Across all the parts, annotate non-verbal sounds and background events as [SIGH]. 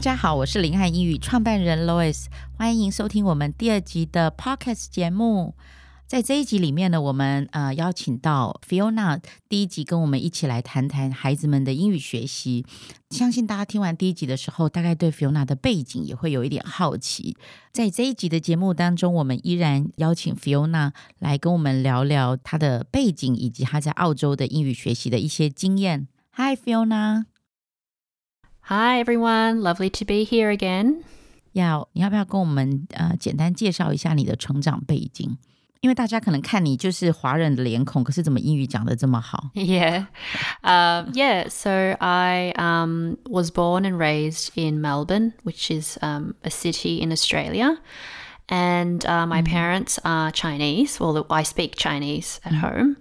大家好，我是林汉英语创办人 Lois，欢迎收听我们第二集的 Podcast 节目。在这一集里面呢，我们呃邀请到 Fiona，第一集跟我们一起来谈谈孩子们的英语学习。相信大家听完第一集的时候，大概对 Fiona 的背景也会有一点好奇。在这一集的节目当中，我们依然邀请 Fiona 来跟我们聊聊她的背景以及她在澳洲的英语学习的一些经验。Hi Fiona。Hi everyone, lovely to be here again. 要你要不要跟我们呃简单介绍一下你的成长背景？因为大家可能看你就是华人的脸孔，可是怎么英语讲的这么好？Yeah, [LAUGHS] um, yeah. So I um, was born and raised in Melbourne, which is um, a city in Australia. And uh, my mm. parents are Chinese. Well, I speak Chinese at mm. home.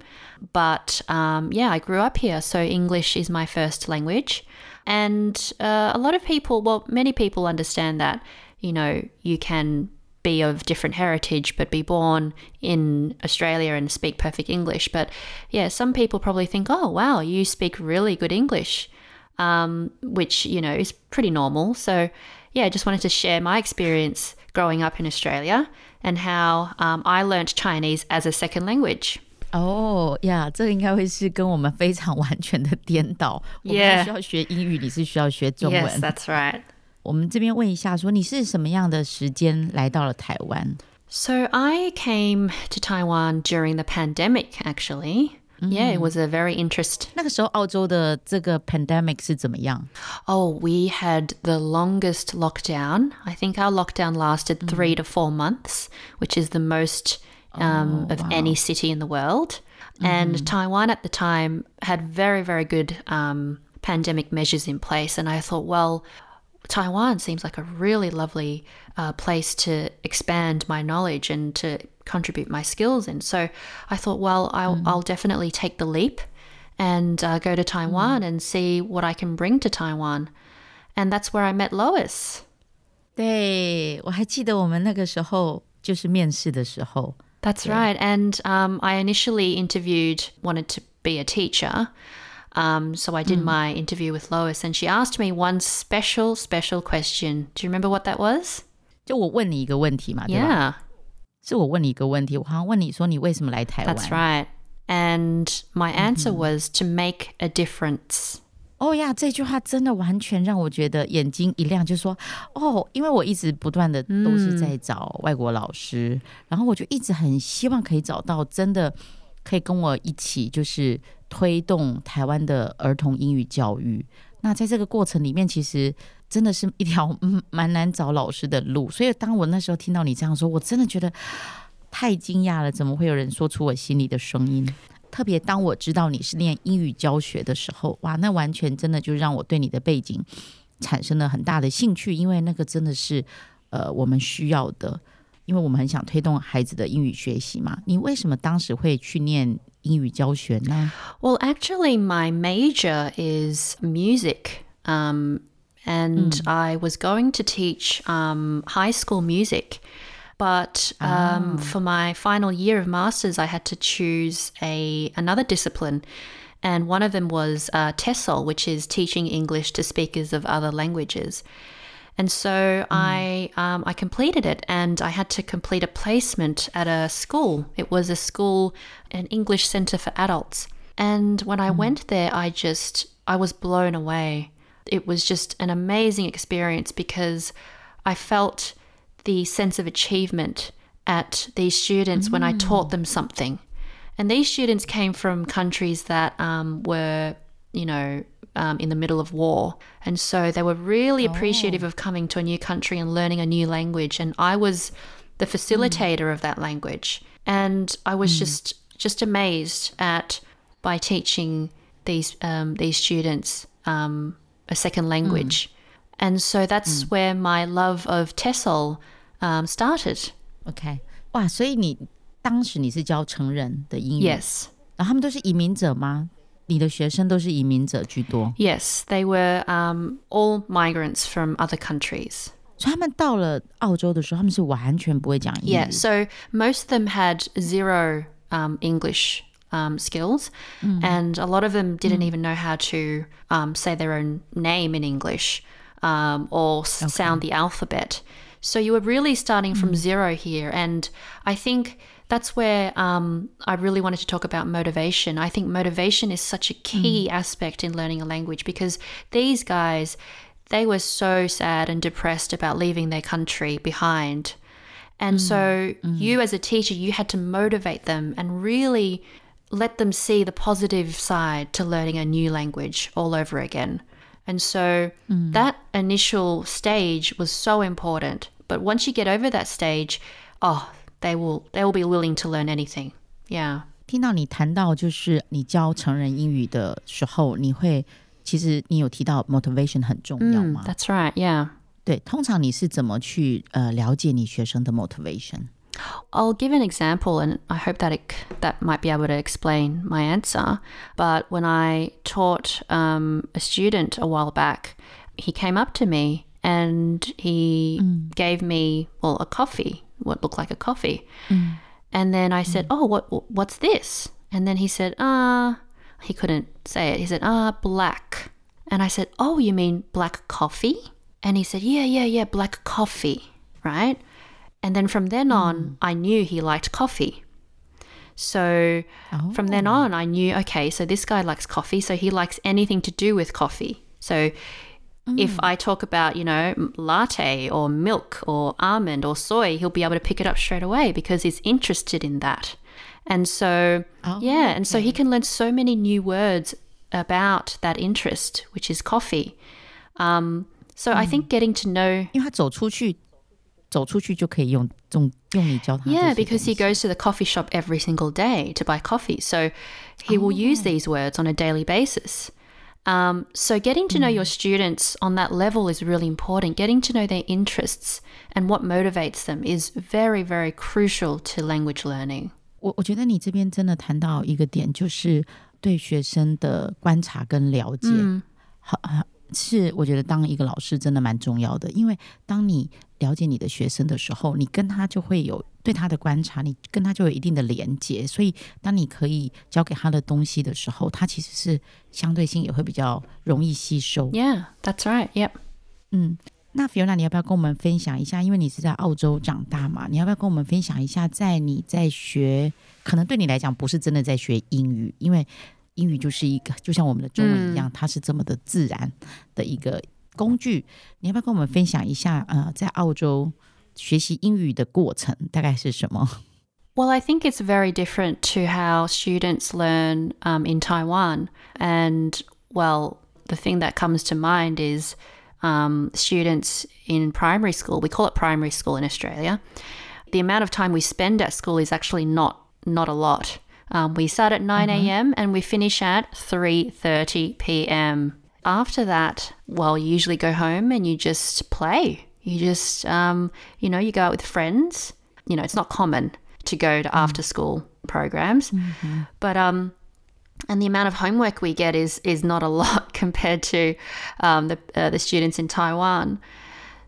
But um, yeah, I grew up here. So English is my first language. And uh, a lot of people, well, many people understand that, you know, you can be of different heritage but be born in Australia and speak perfect English. But yeah, some people probably think, oh, wow, you speak really good English, um, which, you know, is pretty normal. So yeah, I just wanted to share my experience growing up in Australia and how um, I learned Chinese as a second language. 哦呀，这个应该会是跟我们非常完全的颠倒。我们是需要学英语，你是需要学中文。Yes, [LAUGHS] that's right. 我们这边问一下，说你是什么样的时间来到了台湾？So I came to Taiwan during the pandemic, actually. Yeah, it was a very interest. 那个时候澳洲的这个 pandemic 是怎么样？Oh, we had the longest lockdown. I think our lockdown lasted three to four months, which is the most um, oh, of wow. any city in the world. Mm-hmm. And Taiwan at the time had very, very good um, pandemic measures in place. And I thought, well, Taiwan seems like a really lovely uh, place to expand my knowledge and to contribute my skills in. So I thought, well, I'll, mm. I'll definitely take the leap and uh, go to Taiwan mm. and see what I can bring to Taiwan. And that's where I met Lois. 对，我还记得我们那个时候就是面试的时候。 that's yeah. right. And um, I initially interviewed, wanted to be a teacher. Um, so I did mm. my interview with Lois, and she asked me one special, special question. Do you remember what that was? 就我问你一个问题嘛，对吧？是我问你一个问题，我好像问你说你为什么来台湾？That's right. And my answer was to make a difference. 哦呀，这句话真的完全让我觉得眼睛一亮，就说哦，因为我一直不断的都是在找外国老师，然后我就一直很希望可以找到真的可以跟我一起就是推动台湾的儿童英语教育。那在这个过程里面，其实真的是一条蛮难找老师的路。所以当我那时候听到你这样说，我真的觉得太惊讶了，怎么会有人说出我心里的声音？特别当我知道你是练英语教学的时候，哇，那完全真的就让我对你的背景产生了很大的兴趣，因为那个真的是呃我们需要的，因为我们很想推动孩子的英语学习嘛。你为什么当时会去念英语教学呢？Well, actually, my major is music. Um, and I was going to teach um, high school music. But um, oh. for my final year of masters, I had to choose a another discipline, and one of them was uh, TESOL, which is teaching English to speakers of other languages. And so mm. I um, I completed it, and I had to complete a placement at a school. It was a school, an English center for adults. And when I mm. went there, I just I was blown away. It was just an amazing experience because I felt the sense of achievement at these students mm. when I taught them something. And these students came from countries that um, were, you know, um, in the middle of war. And so they were really oh. appreciative of coming to a new country and learning a new language. And I was the facilitator mm. of that language. And I was mm. just just amazed at by teaching these um, these students um, a second language. Mm. And so that's mm. where my love of TESOL um, started. OK，哇，所以你当时你是教成人的英语？Yes，然后他们都是移民者吗？你的学生都是移民者居多？Yes, they were um, all migrants from other countries. 所以他们到了澳洲的时候，他们是完全不会讲英语。Yeah, so most of them had zero um, English um, skills, mm. and a lot of them didn't mm. even know how to um, say their own name in English. um, or s sound the alphabet. So you were really starting from zero here. And I think that's where um, I really wanted to talk about motivation. I think motivation is such a key aspect in learning a language because these guys, they were so sad and depressed about leaving their country behind. And so you as a teacher, you had to motivate them and really let them see the positive side to learning a new language all over again. And so that initial stage was so important. But once you get over that stage, oh, they will they will be willing to learn anything. Yeah. 听到你谈到就是你教成人英语的时候，你会其实你有提到 motivation 很重要 Mm, 吗？ that's right. Yeah. 对，通常你是怎么去呃了解你学生的 motivation？ I'll give an example, and I hope that it, that might be able to explain my answer. But when I taught um, a student a while back, he came up to me and he gave me well a coffee, what looked like a coffee, and then I said, "Oh, what what's this?" And then he said, "Ah." he couldn't say it. He said, "Ah, black." And I said, "Oh, you mean black coffee?" And he said, "Yeah, yeah, yeah, black coffee." Right? And then from then on, I knew he liked coffee. So from then on, I knew, okay, so this guy likes coffee, so he likes anything to do with coffee. So if I talk about, you know, m- latte or milk or almond or soy, he'll be able to pick it up straight away because he's interested in that. And so, Oh, yeah, and so he can learn so many new words about that interest, which is coffee. Um, so I think getting to know 因为他走出去， 走出去就可以用用用你教他。 Yeah, because he goes to the coffee shop every single day to buy coffee. So he will use these words on a daily basis. Um, so getting to know your students on that level is really important. Getting to know their interests and what motivates them is very, very crucial to language learning. 我我觉得你这边真的谈到一个点，就是对学生的观察跟了解，好、啊 是我觉得当一个老师真的蛮重要的，因为当你了解你的学生的时候，你跟他就会有对他的观察，你跟他就有一定的连接，所以当你可以教给他的东西的时候，他其实是相对性也会比较容易吸收。Yeah, that's right. Yep. 嗯，那 Fiona，你要不要跟我们分享一下？因为你是在澳洲长大嘛，你要不要跟我们分享一下，在你在学，可能对你来讲不是真的在学英语，因为英语就是一个就像我们的中文一样，它是这么的自然的一个工具。你要不要跟我们分享一下？呃，在澳洲学习英语的过程大概是什么？ Well, I think it's very different to how students learn um, in Taiwan. And, well, the thing that comes to mind is um, students in primary school. We call it primary school in Australia. The amount of time we spend at school is actually not not a lot. Um, we start at 9 a.m. and we finish at 3:30 p.m. After that, well, you usually go home and you just play. You just, um, you know, you go out with friends. You know, it's not common to go to after school programs, but um, and the amount of homework we get is is not a [LAUGHS] lot compared to um, the uh, the students in Taiwan.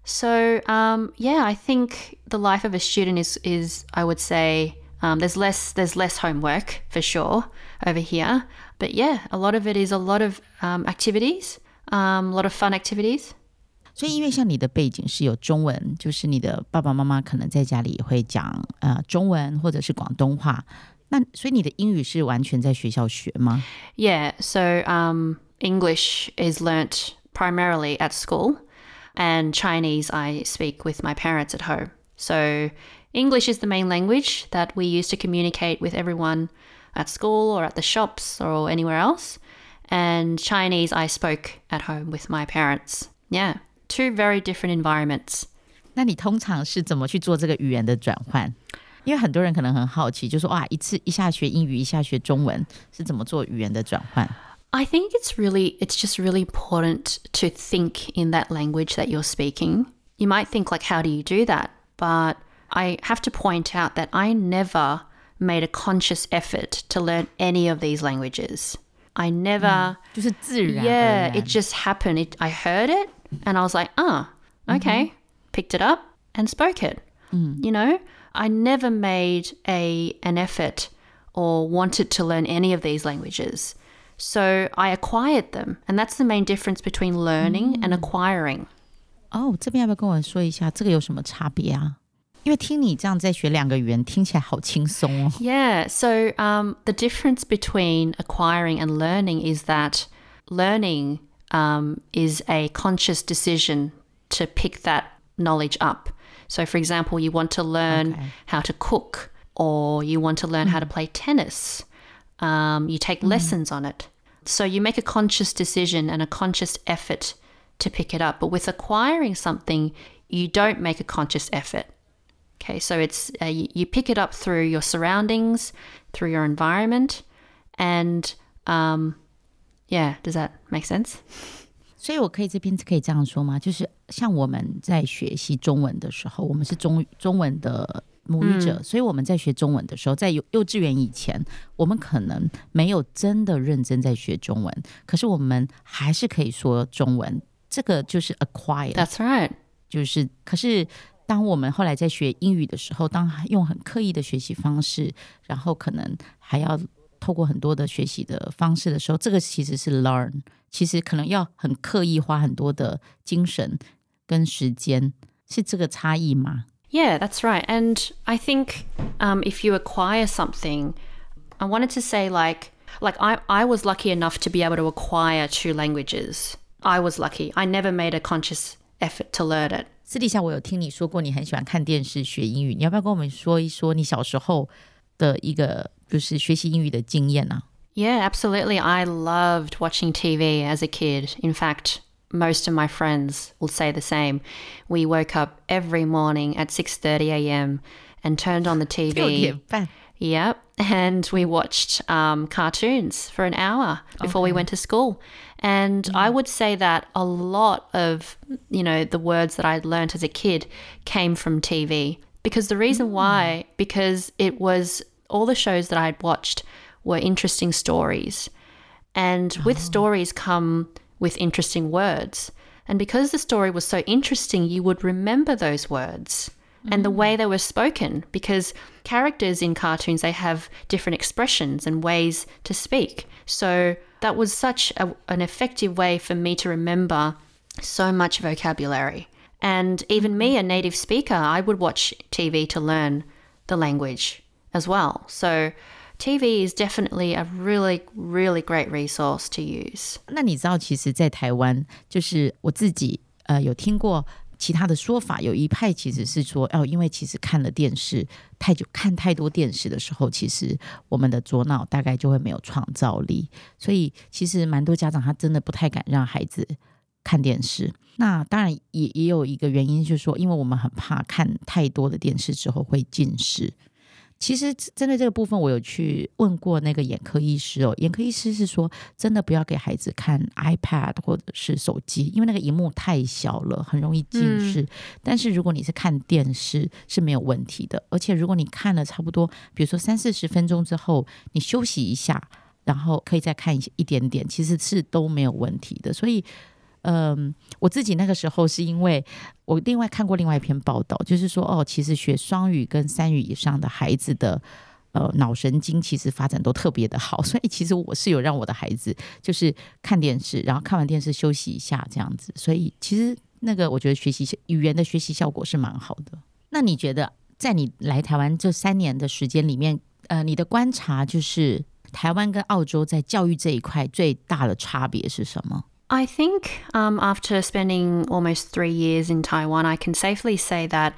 So um, yeah, I think the life of a student is is I would say um, there's less there's less homework for sure over here, but yeah, a lot of it is a lot of um, activities, um, a lot of fun activities. 所以，因为像你的背景是有中文，就是你的爸爸妈妈可能在家里也会讲呃中文或者是广东话，那所以你的英语是完全在学校学吗？ Yeah, so um, English is learnt primarily at school, and Chinese I speak with my parents at home. So English is the main language that we use to communicate with everyone at school or at the shops or anywhere else. And Chinese I spoke at home with my parents. Yeah, two very different environments. 那你通常是怎么去做这个语言的转换？因为很多人可能很好奇，就说哇，一次一下学英语，一下学中文，是怎么做语言的转换？ I think it's really, it's just really important to think in that language that you're speaking. You might think, like, how do you do that? But I have to point out that I never made a conscious effort to learn any of these languages. I never, 就是自然而 yeah, 然 it just happened. It, I heard it and I was like, ah, okay, picked it up and spoke it. You know, I never made a an effort or wanted to learn any of these languages. So I acquired them, and that's the main difference between learning and acquiring. 哦，这边要不要跟我说一下这个有什么差别啊？ 因为听你这样在学两个语言，听起来好轻松哦。 Yeah, so um, the difference between acquiring and learning is that learning um, is a conscious decision to pick that knowledge up. So, for example, you want to learn Okay. how to cook, or you want to learn how to play tennis. Um, you take lessons on it. So, you make a conscious decision and a conscious effort to pick it up. But with acquiring something, you don't make a conscious effort. Okay, so it's uh, you, you pick it up through your surroundings, through your environment, and um, yeah, does that make sense? 所以我可以这边可以这样说吗？就是像我们在学习中文的时候，我们是中中文的母语者，所以我们在学中文的时候，在幼幼稚园以前，我们可能没有真的认真在学中文，可是我们还是可以说中文。这个就是 acquire， That's right. 就是可是。 当我们后来在学英语的时候，当用很刻意的学习方式，然后可能还要透过很多的学习的方式的时候，这个其实是 learn，其实可能要很刻意花很多的精神跟时间，是这个差异吗？ Yeah, that's right. And I think um, if you acquire something, I wanted to say like like I, I was lucky enough to be able to acquire two languages. I was lucky. I never made a conscious effort to learn it. 私底下我有听你说过，你很喜欢看电视学英语，你要不要跟我们说一说你小时候的一个就是学习英语的经验啊？ Yeah, absolutely. I loved watching TV as a kid. In fact, most of my friends will say the same. We woke up every morning at 6:30 a.m. and turned on the 六 TV. Yep. And we watched um, cartoons for an hour before we went to school. And I would say that a lot of, you know, the words that I'd learnt as a kid came from TV. Because the reason why, because it was all the shows that I'd watched were interesting stories. And with stories come with interesting words. And because the story was so interesting, you would remember those words and the way they were spoken because characters in cartoons they have different expressions and ways to speak. So that was such a, an effective way for me to remember so much vocabulary. And even me, a native speaker, I would watch TV to learn the language as well. So TV is definitely a really, really great resource to use. 那你知道，其实，在台湾，就是我自己呃有听过 其他的说法，有一派其实是说，哦，因为其实看了电视太久，看太多电视的时候，其实我们的左脑大概就会没有创造力，所以其实蛮多家长他真的不太敢让孩子看电视。那当然也也有一个原因，就是说，因为我们很怕看太多的电视之后会近视。其实针对这个部分，我有去问过那个眼科医师哦。眼科医师是说，真的不要给孩子看 iPad 或者是手机，因为那个荧幕太小了，很容易近视。但是如果你是看电视是没有问题的，而且如果你看了差不多，比如说三四十分钟之后，你休息一下，然后可以再看一一点点，其实是都没有问题的。所以。嗯，我自己那个时候是因为我另外看过另外一篇报道，就是说哦，其实学双语跟三语以上的孩子的呃脑神经其实发展都特别的好，所以其实我是有让我的孩子就是看电视，然后看完电视休息一下这样子，所以其实那个我觉得学习语言的学习效果是蛮好的。那你觉得在你来台湾这三年的时间里面，呃，你的观察就是台湾跟澳洲在教育这一块最大的差别是什么？I think um, after spending almost three years in Taiwan, I can safely say that,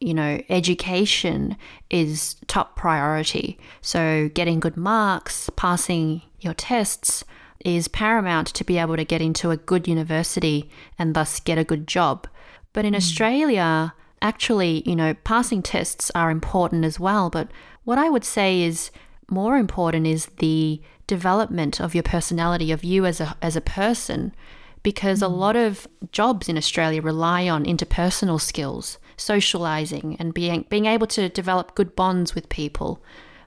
you know, education is top priority. So getting good marks, passing your tests is paramount to be able to get into a good university and thus get a good job. But in Australia, actually, you know, passing tests are important as well. But what I would say is more important is the development of your personality, of you as a as a person, because a mm. lot of jobs in Australia rely on interpersonal skills, socializing, and being being able to develop good bonds with people.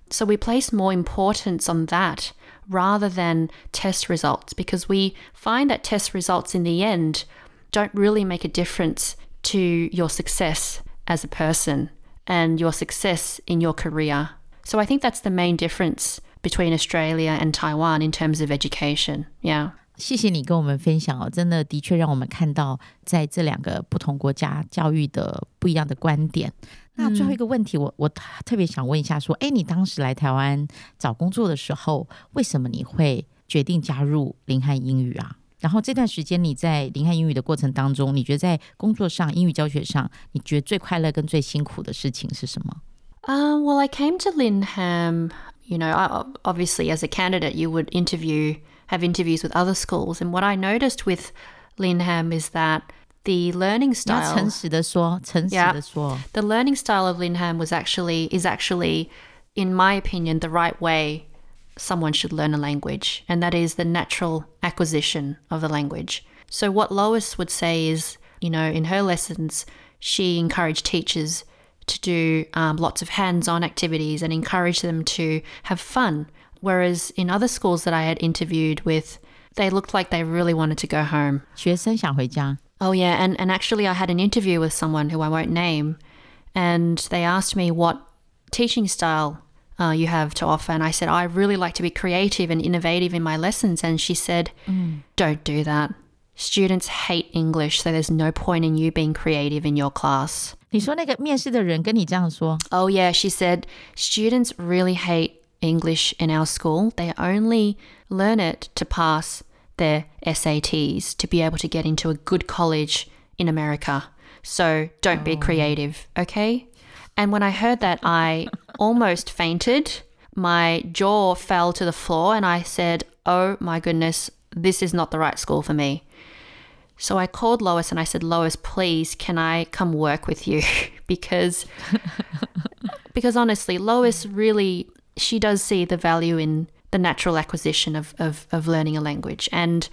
So we place more importance on that rather than test results because we find that test results in the end don't really make a difference to your success as a person and your success in your career. So I think that's the main difference between Australia and Taiwan in terms of education. Yeah. 谢谢你跟我们分享哦，真的的确让我们看到在这两个不同国家教育的不一样的观点。那最后一个问题，嗯、我我特别想问一下，说，哎，你当时来台湾找工作的时候，为什么你会决定加入林瀚英语啊？然后这段时间你在林瀚英语的过程当中，你觉得在工作上、英语教学上，你觉得最快乐跟最辛苦的事情是什么？Um, I came to Linham You know, obviously, as a candidate, you would interview, have interviews with other schools, and what I noticed with Linham is that the learning style. 诚实的说，诚实的说 The learning style of Linham was actually is actually, in my opinion, the right way someone should learn a language, and that is the natural acquisition of the language. So, what Lois would say is, you know, in her lessons, she encouraged teachers to do um, lots of hands on activities and encourage them to have fun. Whereas in other schools that I had interviewed with, they looked like they really wanted to go home. 学生想回家. Oh, yeah. And, and actually, I had an interview with someone who I won't name, and they asked me what teaching style uh, you have to offer. And I said, I really like to be creative and innovative in my lessons. And she said, mm. Don't do that. Students hate English, so there's no point in you being creative in your class. Oh yeah, she said students really hate English in our school. They only learn it to pass their SATs to be able to get into a good college in America. So don't oh. be creative, okay? And when I heard that, I [LAUGHS] almost fainted. My jaw fell to the floor, and I said, Oh my goodness, this is not the right school for me. So I called Lois and I said, Lois, please, can I come work with you? [LAUGHS] because [LAUGHS] because honestly, Lois really she does see the value in the natural acquisition of, of, of learning a language. And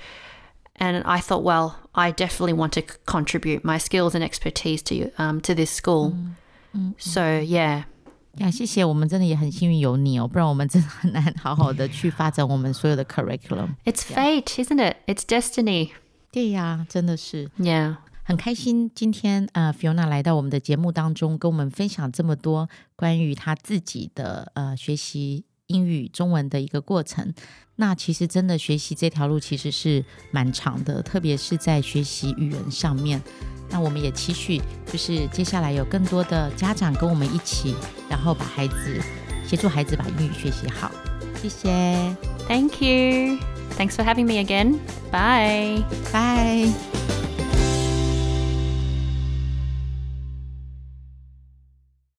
and I thought, well, I definitely want to contribute my skills and expertise to um, to this school. Mm. So yeah. 呀，谢谢，我们真的也很幸运有你哦，不然我们真的很难好好的去发展我们所有的 curriculum。It's fate, isn't it? It's destiny. 对呀，真的是。Yeah，很开心今天呃，Fiona 来到我们的节目当中，跟我们分享这么多关于她自己的呃学习英语中文的一个过程。那其实真的学习这条路其实是蛮长的，特别是在学习语言上面。那我们也期许，就是接下来有更多的家长跟我们一起，然后把孩子协助孩子把英语学习好。谢谢，Thank you，Thanks for having me again. Bye. Bye.